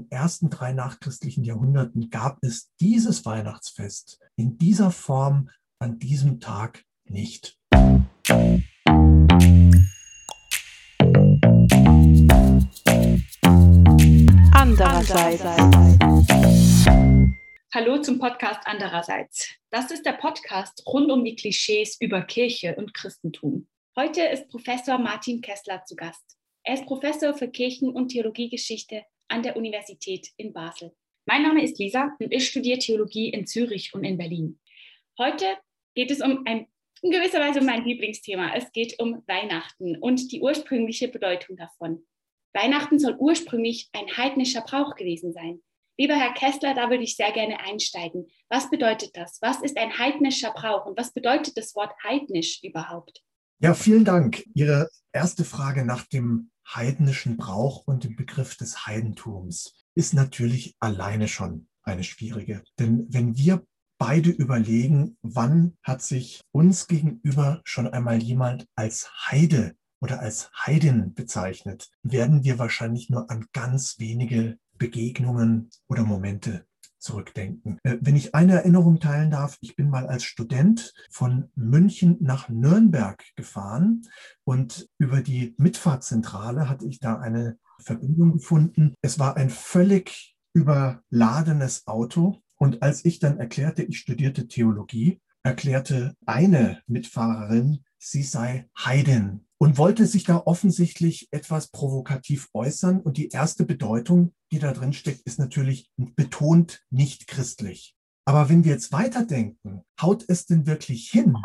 den ersten drei nachchristlichen Jahrhunderten gab es dieses Weihnachtsfest in dieser Form an diesem Tag nicht. Andererseits. Hallo zum Podcast Andererseits. Das ist der Podcast rund um die Klischees über Kirche und Christentum. Heute ist Professor Martin Kessler zu Gast. Er ist Professor für Kirchen- und Theologiegeschichte an der Universität in Basel. Mein Name ist Lisa und ich studiere Theologie in Zürich und in Berlin. Heute geht es um ein in gewisser Weise um mein Lieblingsthema. Es geht um Weihnachten und die ursprüngliche Bedeutung davon. Weihnachten soll ursprünglich ein heidnischer Brauch gewesen sein. Lieber Herr Kessler, da würde ich sehr gerne einsteigen. Was bedeutet das? Was ist ein heidnischer Brauch und was bedeutet das Wort heidnisch überhaupt? Ja, vielen Dank. Ihre erste Frage nach dem heidnischen Brauch und dem Begriff des Heidentums ist natürlich alleine schon eine schwierige. Denn wenn wir beide überlegen, wann hat sich uns gegenüber schon einmal jemand als Heide oder als Heidin bezeichnet, werden wir wahrscheinlich nur an ganz wenige Begegnungen oder Momente zurückdenken. Äh, wenn ich eine Erinnerung teilen darf, ich bin mal als Student von München nach Nürnberg gefahren und über die Mitfahrzentrale hatte ich da eine Verbindung gefunden. Es war ein völlig überladenes Auto und als ich dann erklärte, ich studierte Theologie, erklärte eine Mitfahrerin, sie sei Heidin und wollte sich da offensichtlich etwas provokativ äußern. Und die erste Bedeutung, die da drin steckt, ist natürlich betont nicht christlich. Aber wenn wir jetzt weiterdenken, haut es denn wirklich hin,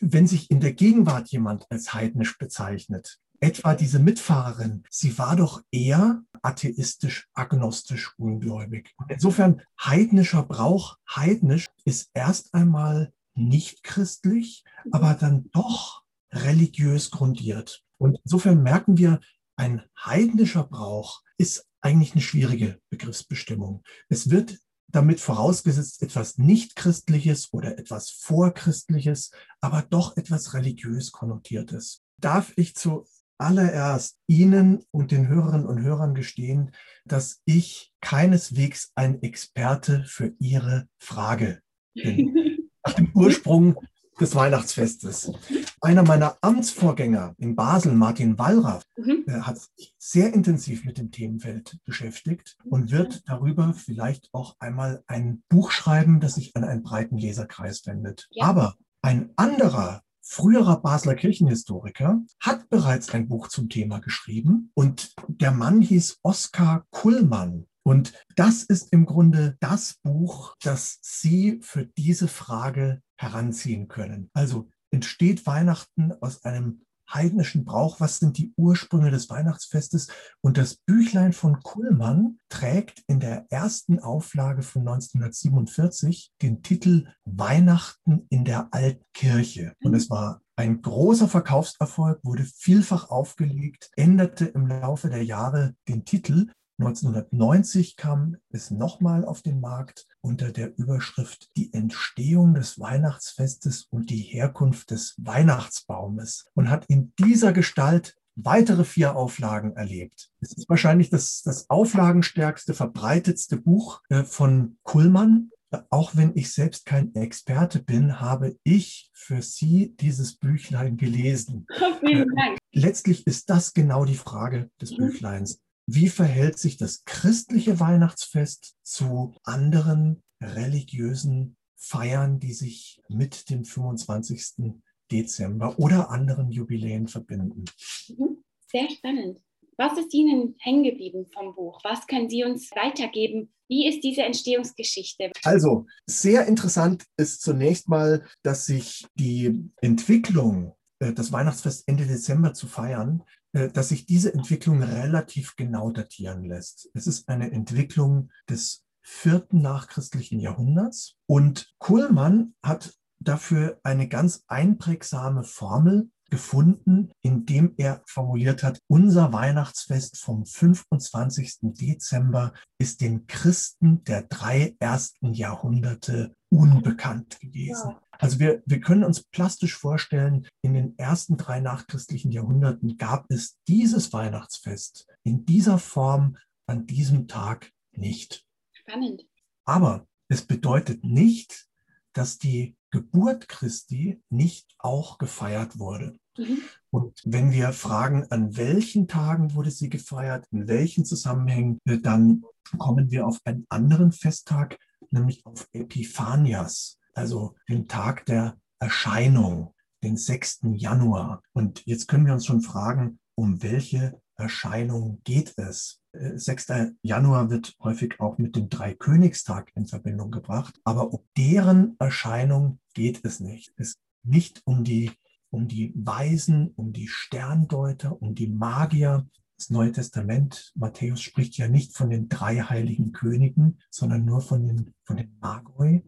wenn sich in der Gegenwart jemand als heidnisch bezeichnet? Etwa diese Mitfahrerin, sie war doch eher atheistisch, agnostisch, ungläubig. Insofern heidnischer Brauch, heidnisch ist erst einmal nicht christlich, aber dann doch religiös grundiert. Und insofern merken wir, ein heidnischer Brauch ist eigentlich eine schwierige Begriffsbestimmung. Es wird damit vorausgesetzt etwas Nichtchristliches oder etwas Vorchristliches, aber doch etwas religiös konnotiertes. Darf ich zuallererst Ihnen und den Hörerinnen und Hörern gestehen, dass ich keineswegs ein Experte für Ihre Frage bin. Nach dem Ursprung des Weihnachtsfestes. Einer meiner Amtsvorgänger in Basel, Martin Wallraff, mhm. Äh, hat sich sehr intensiv mit dem Themenfeld beschäftigt und wird darüber vielleicht auch einmal ein Buch schreiben, das sich an einen breiten Leserkreis wendet. Ja. Aber ein anderer früherer Basler Kirchenhistoriker, hat bereits ein Buch zum Thema geschrieben und der Mann hieß Oskar Kullmann. Und das ist im Grunde das Buch, das Sie für diese Frage heranziehen können. Also entsteht Weihnachten aus einem heidnischen Brauch, was sind die Ursprünge des Weihnachtsfestes? Und das Büchlein von Kuhlmann trägt in der ersten Auflage von 1947 den Titel Weihnachten in der Altkirche. Und es war ein großer Verkaufserfolg, wurde vielfach aufgelegt, änderte im Laufe der Jahre den Titel 1990 kam es nochmal auf den Markt unter der Überschrift Die Entstehung des Weihnachtsfestes und die Herkunft des Weihnachtsbaumes und hat in dieser Gestalt weitere vier Auflagen erlebt. Es ist wahrscheinlich das, das auflagenstärkste, verbreitetste Buch äh, von Kullmann. Auch wenn ich selbst kein Experte bin, habe ich für Sie dieses Büchlein gelesen. Vielen äh, Dank. Letztlich ist das genau die Frage des mhm. Büchleins. Wie verhält sich das christliche Weihnachtsfest zu anderen religiösen Feiern, die sich mit dem 25. Dezember oder anderen Jubiläen verbinden? Mhm. Sehr spannend. Was ist Ihnen hängen geblieben vom Buch? Was können Sie uns weitergeben? Wie ist diese Entstehungsgeschichte? Also, sehr interessant ist zunächst mal, dass sich die Entwicklung, äh, das Weihnachtsfest Ende Dezember zu feiern, dass sich diese Entwicklung relativ genau datieren lässt. Es ist eine Entwicklung des vierten nachchristlichen Jahrhunderts und Kuhlmann hat dafür eine ganz einprägsame Formel gefunden, indem er formuliert hat, unser Weihnachtsfest vom 25. Dezember ist den Christen der drei ersten Jahrhunderte unbekannt gewesen. Also wir, wir können uns plastisch vorstellen, in den ersten drei nachchristlichen Jahrhunderten gab es dieses Weihnachtsfest in dieser Form an diesem Tag nicht. Spannend. Aber es bedeutet nicht, dass die Geburt Christi nicht auch gefeiert wurde. Mhm. Und wenn wir fragen, an welchen Tagen wurde sie gefeiert, in welchen Zusammenhängen, äh, dann kommen wir auf einen anderen Festtag, nämlich auf Epiphanias, also den Tag der Erscheinung, den 6. Januar. Und jetzt können wir uns schon fragen, um welche Erscheinung geht es? 6. Äh, Januar wird häufig auch mit dem Dreikönigstag in Verbindung gebracht, aber um deren Erscheinung geht es nicht. Es geht nicht um die, um die Weisen, um die Sterndeuter, um die Magier. Das Neue Testament, Matthäus spricht ja nicht von den drei heiligen Königen, sondern nur von den, von den Magoi,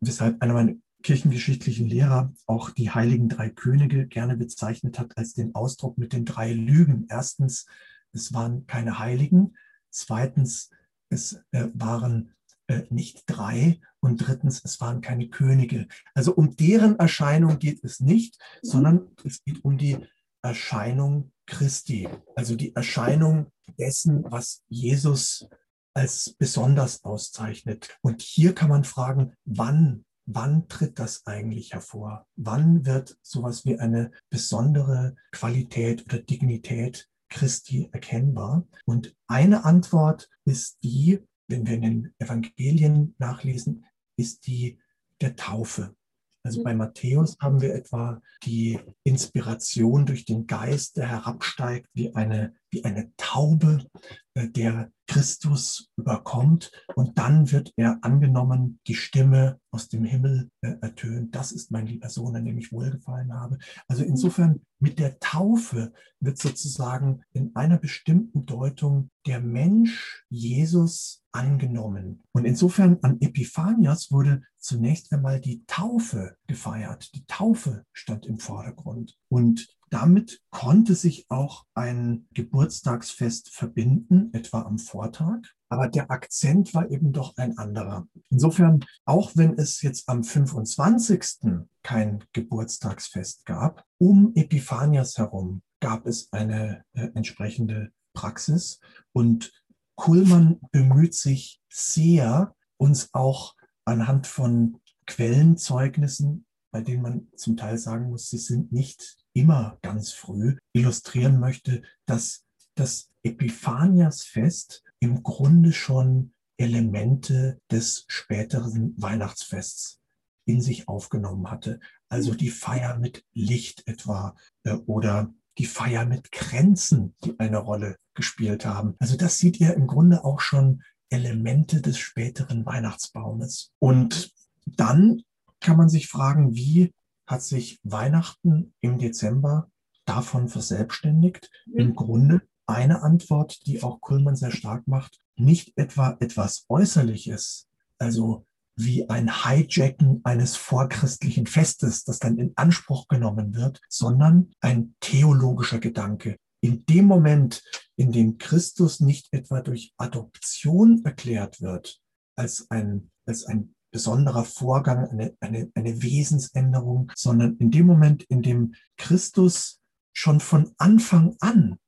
weshalb einer meiner kirchengeschichtlichen Lehrer auch die heiligen drei Könige gerne bezeichnet hat als den Ausdruck mit den drei Lügen. Erstens, es waren keine Heiligen. Zweitens, es äh, waren äh, nicht drei. Und drittens, es waren keine Könige. Also um deren Erscheinung geht es nicht, sondern es geht um die Erscheinung Christi. Also die Erscheinung dessen, was Jesus als besonders auszeichnet. Und hier kann man fragen, wann wann tritt das eigentlich hervor? Wann wird sowas wie eine besondere Qualität oder Dignität Christi erkennbar? Und eine Antwort ist die, wenn wir in den Evangelien nachlesen, ist die der Taufe. Also bei Matthäus haben wir etwa die Inspiration durch den Geist, der herabsteigt wie eine, wie eine Taube, äh, der Christus überkommt und dann wird er angenommen, die Stimme aus dem Himmel äh, ertönt. Das ist mein lieber Sohn, an dem ich wohlgefallen habe. Also mhm. insofern mit der Taufe wird sozusagen in einer bestimmten Deutung der Mensch Jesus angenommen. Und insofern an Epiphanias wurde zunächst einmal die Taufe gefeiert. Die Taufe stand im Vordergrund. Und damit konnte sich auch ein Geburtstagsfest verbinden, etwa am Vortag. Aber der Akzent war eben doch ein anderer. Insofern, auch wenn es jetzt am 25. kein Geburtstagsfest gab, um Epiphanias herum gab es eine äh, entsprechende Praxis. Und Kuhlmann bemüht sich sehr, uns auch anhand von Quellenzeugnissen, bei denen man zum Teil sagen muss, sie sind nicht immer ganz früh illustrieren möchte, dass das Epiphaniasfest im Grunde schon Elemente des späteren Weihnachtsfests in sich aufgenommen hatte. Also die Feier mit Licht etwa äh, oder die Feier mit Kränzen, die eine Rolle gespielt haben. Also das sieht ihr im Grunde auch schon Elemente des späteren Weihnachtsbaumes. Und dann kann man sich fragen, wie hat sich Weihnachten im Dezember davon verselbstständigt. Mhm. Im Grunde eine Antwort, die auch Kuhlmann sehr stark macht, nicht etwa etwas Äußerliches, also wie ein Hijacken eines vorchristlichen Festes, das dann in Anspruch genommen wird, sondern ein theologischer Gedanke. In dem Moment, in dem Christus nicht etwa durch Adoption erklärt wird, als ein, als ein besonderer Vorgang, eine, eine, eine Wesensänderung, sondern in dem Moment, in dem Christus schon von Anfang an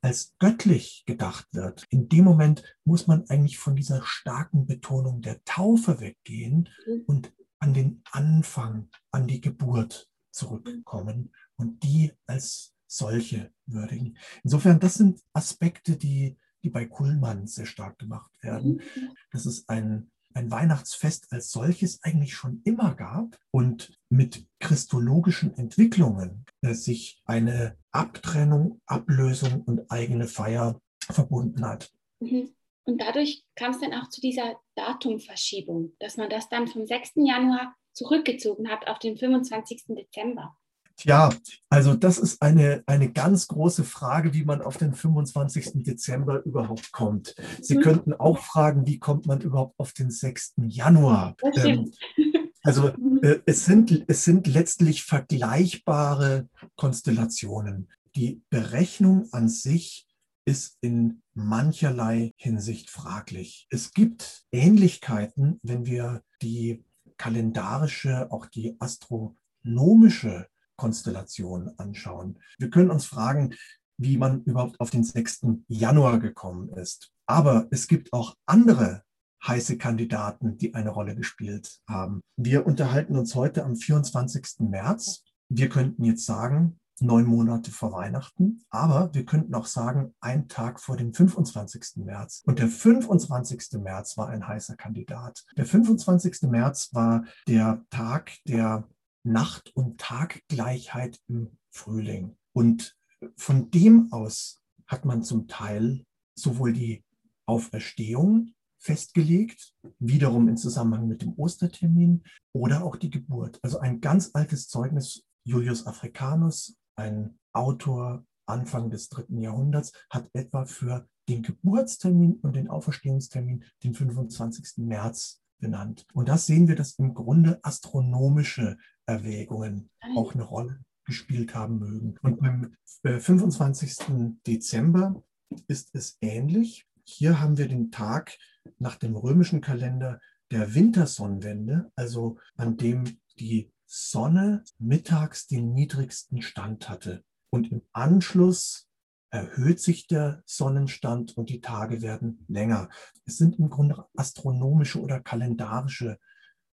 als göttlich gedacht wird, in dem Moment muss man eigentlich von dieser starken Betonung der Taufe weggehen mhm. und an den Anfang, an die Geburt zurückkommen und die als solche würdigen. Insofern, das sind Aspekte, die, die bei Kuhlmann sehr stark gemacht werden. Mhm. Das ist ein ein Weihnachtsfest als solches eigentlich schon immer gab und mit christologischen Entwicklungen äh, sich eine Abtrennung, Ablösung und eigene Feier verbunden hat. Mhm. Und dadurch kam es dann auch zu dieser Datumverschiebung, dass man das dann vom 6. Januar zurückgezogen hat auf den 25. Dezember. Tja, also das ist eine, eine ganz große Frage, wie man auf den 25. Dezember überhaupt kommt. Sie mhm. könnten auch fragen, wie kommt man überhaupt auf den 6. Januar? Ähm, also mhm. äh, es, sind, es sind letztlich vergleichbare Konstellationen. Die Berechnung an sich ist in mancherlei Hinsicht fraglich. Es gibt Ähnlichkeiten, wenn wir die kalendarische, auch die astronomische Konstellation anschauen. Wir können uns fragen, wie man überhaupt auf den 6. Januar gekommen ist. Aber es gibt auch andere heiße Kandidaten, die eine Rolle gespielt haben. Wir unterhalten uns heute am 24. März. Wir könnten jetzt sagen, neun Monate vor Weihnachten, aber wir könnten auch sagen, ein Tag vor dem 25. März. Und der 25. März war ein heißer Kandidat. Der 25. März war der Tag der Nacht- und Taggleichheit im Frühling. Und von dem aus hat man zum Teil sowohl die Auferstehung festgelegt, wiederum in Zusammenhang mit dem Ostertermin oder auch die Geburt. Also ein ganz altes Zeugnis, Julius Africanus, ein Autor Anfang des dritten Jahrhunderts, hat etwa für den Geburtstermin und den Auferstehungstermin den 25. März benannt. Und das sehen wir, dass im Grunde astronomische Erwägungen auch eine Rolle gespielt haben mögen. Und beim 25. Äh, Dezember ist es ähnlich. Hier haben wir den Tag nach dem römischen Kalender der Wintersonnenwende, also an dem die Sonne mittags den niedrigsten Stand hatte. Und im Anschluss erhöht sich der Sonnenstand und die Tage werden länger. Es sind im Grunde astronomische oder kalendarische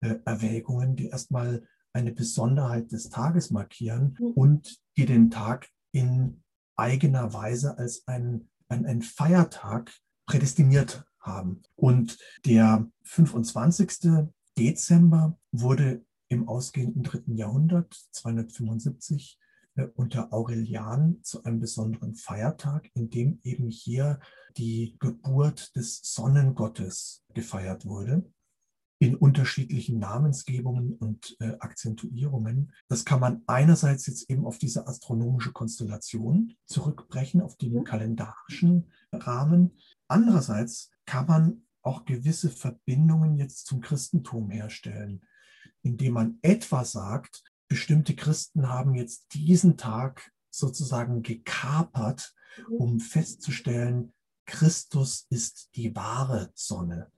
äh, Erwägungen, die erstmal eine Besonderheit des Tages markieren mhm. und die den Tag in eigener Weise als ein, ein, ein Feiertag prädestiniert haben. Und der 25. Dezember wurde im ausgehenden dritten Jahrhundert, 275, äh, unter Aurelian zu einem besonderen Feiertag, in dem eben hier die Geburt des Sonnengottes gefeiert wurde in unterschiedlichen Namensgebungen und äh, Akzentuierungen. Das kann man einerseits jetzt eben auf diese astronomische Konstellation zurückbrechen, auf den mhm. kalendarischen Rahmen. Andererseits kann man auch gewisse Verbindungen jetzt zum Christentum herstellen, indem man etwa sagt, bestimmte Christen haben jetzt diesen Tag sozusagen gekapert, mhm. um festzustellen, Christus ist die wahre Sonne.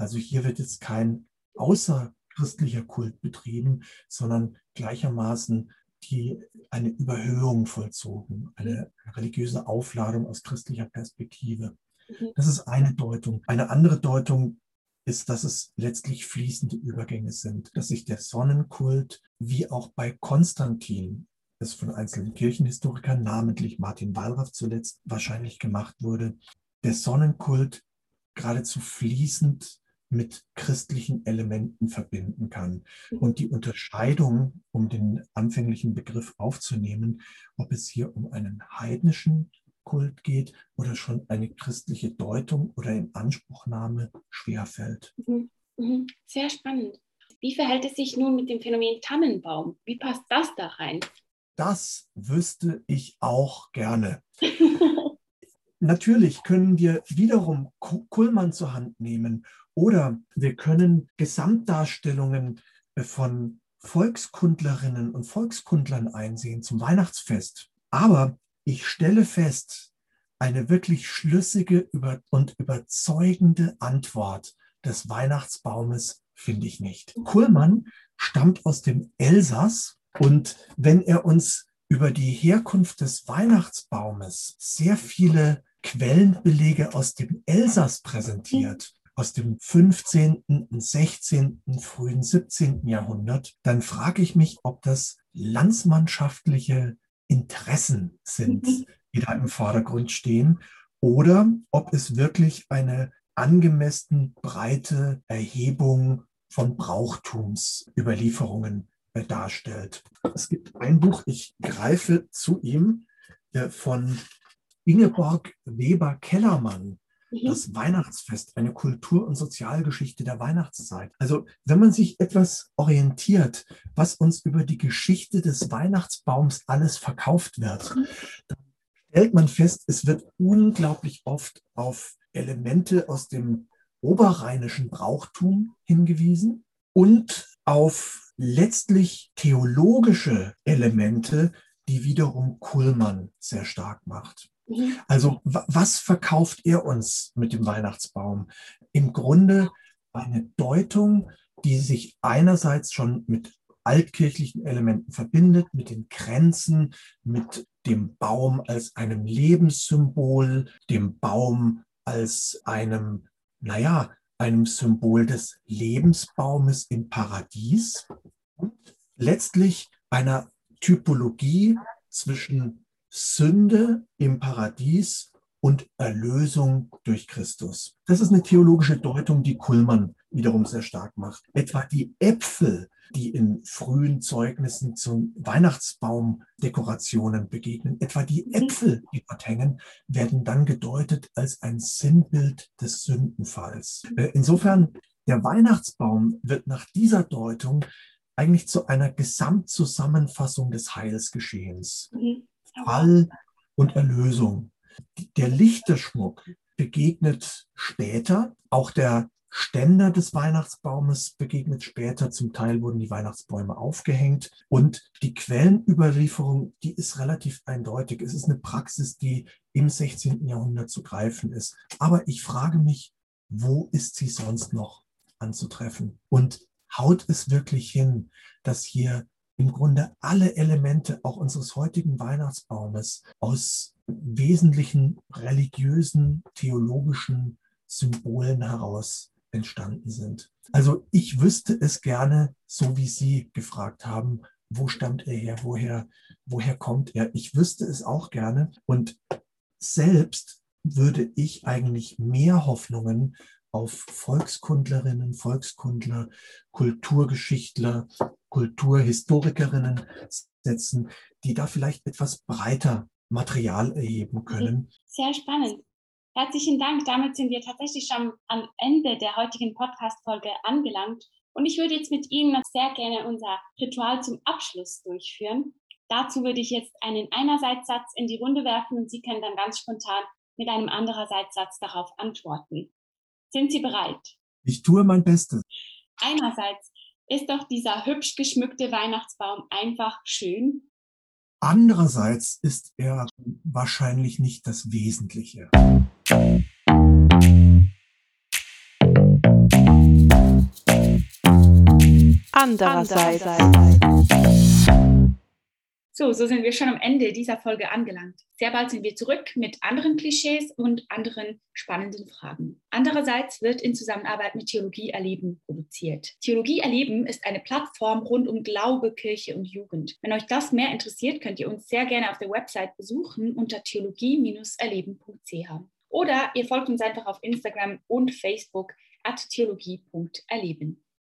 Also hier wird jetzt kein außerchristlicher Kult betrieben, sondern gleichermaßen die, eine Überhöhung vollzogen, eine religiöse Aufladung aus christlicher Perspektive. Mhm. Das ist eine Deutung. Eine andere Deutung ist, dass es letztlich fließende Übergänge sind, dass sich der Sonnenkult, wie auch bei Konstantin, das von einzelnen Kirchenhistorikern, namentlich Martin Wallraff zuletzt wahrscheinlich gemacht wurde, der Sonnenkult geradezu fließend mit christlichen Elementen verbinden kann. Mhm. Und die Unterscheidung, um den anfänglichen Begriff aufzunehmen, ob es hier um einen heidnischen Kult geht oder schon eine christliche Deutung oder Inanspruchnahme schwerfällt. Mhm. Mhm. Sehr spannend. Wie verhält es sich nun mit dem Phänomen Tannenbaum? Wie passt das da rein? Das wüsste ich auch gerne. Natürlich können wir wiederum Kullmann zur Hand nehmen oder wir können Gesamtdarstellungen von Volkskundlerinnen und Volkskundlern einsehen zum Weihnachtsfest. Aber ich stelle fest, eine wirklich schlüssige und überzeugende Antwort des Weihnachtsbaumes finde ich nicht. Kuhlmann stammt aus dem Elsass und wenn er uns über die Herkunft des Weihnachtsbaumes sehr viele Quellenbelege aus dem Elsass präsentiert, aus dem 15., 16., frühen 17. Jahrhundert, dann frage ich mich, ob das landsmannschaftliche Interessen sind, mhm. die da im Vordergrund stehen, oder ob es wirklich eine angemessen breite Erhebung von Brauchtumsüberlieferungen äh, darstellt. Es gibt ein Buch, ich greife zu ihm, äh, von Ingeborg Weber-Kellermann, Mhm. das Weihnachtsfest, eine Kultur- und Sozialgeschichte der Weihnachtszeit. Also wenn man sich etwas orientiert, was uns über die Geschichte des Weihnachtsbaums alles verkauft wird, mhm. dann stellt man fest, es wird unglaublich oft auf Elemente aus dem oberrheinischen Brauchtum hingewiesen und auf letztlich theologische Elemente, die wiederum Kuhlmann sehr stark macht. Mhm. Also was verkauft er uns mit dem Weihnachtsbaum? Im Grunde eine Deutung, die sich einerseits schon mit altkirchlichen Elementen verbindet, mit den Kränzen, mit dem Baum als einem Lebenssymbol, dem Baum als einem, naja, einem Symbol des Lebensbaumes im Paradies letztlich einer Typologie zwischen Sünde im Paradies und Erlösung durch Christus. Das ist eine theologische Deutung, die Kuhlmann wiederum sehr stark macht. Etwa die Äpfel, die in frühen Zeugnissen zu Weihnachtsbaumdekorationen begegnen, etwa die mhm. Äpfel, die dort hängen, werden dann gedeutet als ein Sinnbild des Sündenfalls. Äh, insofern, der Weihnachtsbaum wird nach dieser Deutung eigentlich zu einer Gesamtzusammenfassung des Heilsgeschehens. Mhm. Fall und Erlösung. Der Lichterschmuck begegnet später, auch der Ständer des Weihnachtsbaumes begegnet später. Zum Teil wurden die Weihnachtsbäume aufgehängt. Und die Quellenüberlieferung, die ist relativ eindeutig. Es ist eine Praxis, die im 16. Jahrhundert zu greifen ist. Aber ich frage mich, wo ist sie sonst noch anzutreffen? Und haut es wirklich hin, dass hier im Grunde alle Elemente auch unseres heutigen Weihnachtsbaumes aus wesentlichen religiösen, theologischen Symbolen heraus entstanden sind. Also ich wüsste es gerne, so wie Sie gefragt haben, wo stammt er her, woher, woher kommt er? Ich wüsste es auch gerne und selbst würde ich eigentlich mehr Hoffnungen auf Volkskundlerinnen, Volkskundler, Kulturgeschichtler, Kulturhistorikerinnen setzen, die da vielleicht etwas breiter Material erheben können. Sehr spannend. Herzlichen Dank. Damit sind wir tatsächlich schon am Ende der heutigen Podcast-Folge angelangt. Und ich würde jetzt mit Ihnen sehr gerne unser Ritual zum Abschluss durchführen. Dazu würde ich jetzt einen Einerseitssatz in die Runde werfen und Sie können dann ganz spontan mit einem Andererseitssatz darauf antworten. Sind Sie bereit? Ich tue mein Bestes. Einerseits ist doch dieser hübsch geschmückte Weihnachtsbaum einfach schön. Andererseits ist er wahrscheinlich nicht das Wesentliche. Andererseits. So, so sind wir schon am Ende dieser Folge angelangt. Sehr bald sind wir zurück mit anderen Klischees und anderen spannenden Fragen. Andererseits wird in Zusammenarbeit mit Theologie Erleben produziert. Theologie Erleben ist eine Plattform rund um Glaube, Kirche und Jugend. Wenn euch das mehr interessiert, könnt ihr uns sehr gerne auf der Website besuchen unter theologie-erleben.ch. Oder ihr folgt uns einfach auf Instagram und Facebook at theologie.erleben.